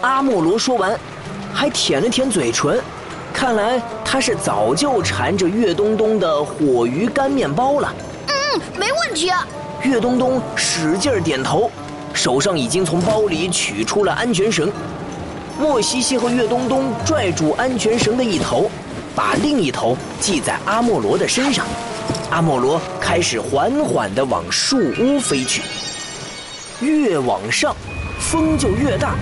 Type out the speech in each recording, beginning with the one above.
阿莫罗说完，还舔了舔嘴唇，看来他是早就馋着岳东东的火鱼干面包了。嗯，没问题。岳东东使劲点头，手上已经从包里取出了安全绳。莫西西和岳东东拽住安全绳的一头，把另一头系在阿莫罗的身上。阿莫罗开始缓缓地往树屋飞去。越往上，风就越大。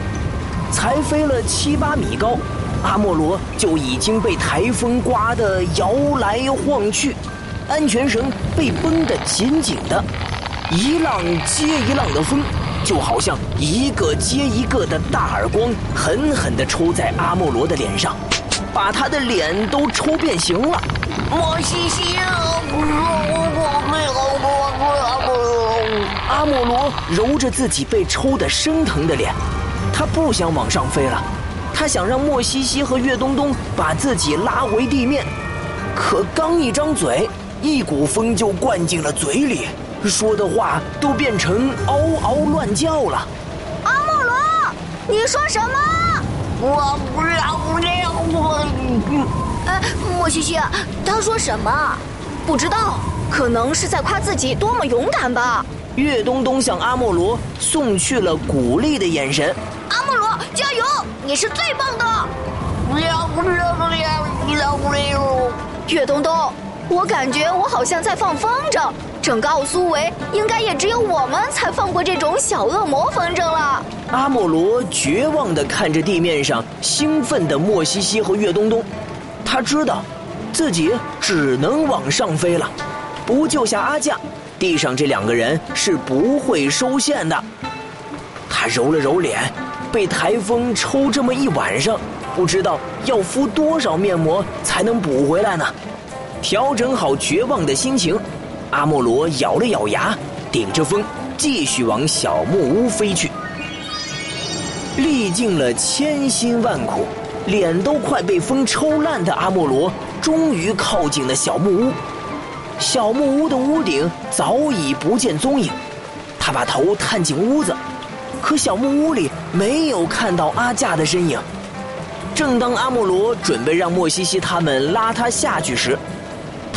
才飞了七八米高，阿莫罗就已经被台风刮得摇来晃去，安全绳被绷得紧紧的，一浪接一浪的风，就好像一个接一个的大耳光，狠狠地抽在阿莫罗的脸上，把他的脸都抽变形了。莫西西，我没有过，阿莫罗揉着自己被抽得生疼的脸。他不想往上飞了，他想让莫西西和岳东东把自己拉回地面，可刚一张嘴，一股风就灌进了嘴里，说的话都变成嗷嗷乱叫了。阿莫罗，你说什么？我不我。哎，莫西西，他说什么？不知道，可能是在夸自己多么勇敢吧。岳东东向阿莫罗送去了鼓励的眼神。阿莫罗，加油！你是最棒的！岳东东，我感觉我好像在放风筝，整个奥苏维应该也只有我们才放过这种小恶魔风筝了。阿莫罗绝望地看着地面上兴奋的莫西西和岳东东，他知道，自己只能往上飞了，不救下阿酱，地上这两个人是不会收线的。他揉了揉脸。被台风抽这么一晚上，不知道要敷多少面膜才能补回来呢。调整好绝望的心情，阿莫罗咬了咬牙，顶着风继续往小木屋飞去。历尽了千辛万苦，脸都快被风抽烂的阿莫罗，终于靠近了小木屋。小木屋的屋顶早已不见踪影，他把头探进屋子。可小木屋里没有看到阿架的身影。正当阿莫罗准备让莫西西他们拉他下去时，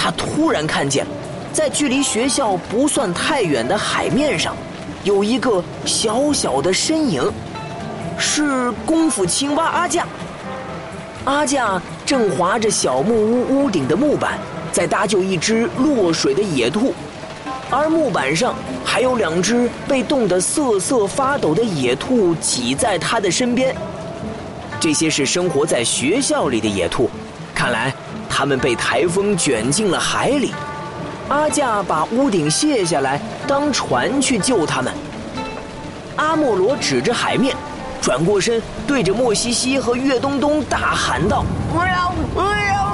他突然看见，在距离学校不算太远的海面上，有一个小小的身影，是功夫青蛙阿架。阿架正划着小木屋屋顶的木板，在搭救一只落水的野兔。而木板上还有两只被冻得瑟瑟发抖的野兔挤在他的身边，这些是生活在学校里的野兔，看来他们被台风卷进了海里。阿架把屋顶卸下来当船去救他们。阿莫罗指着海面，转过身对着莫西西和岳东东大喊道：“不要，不要！”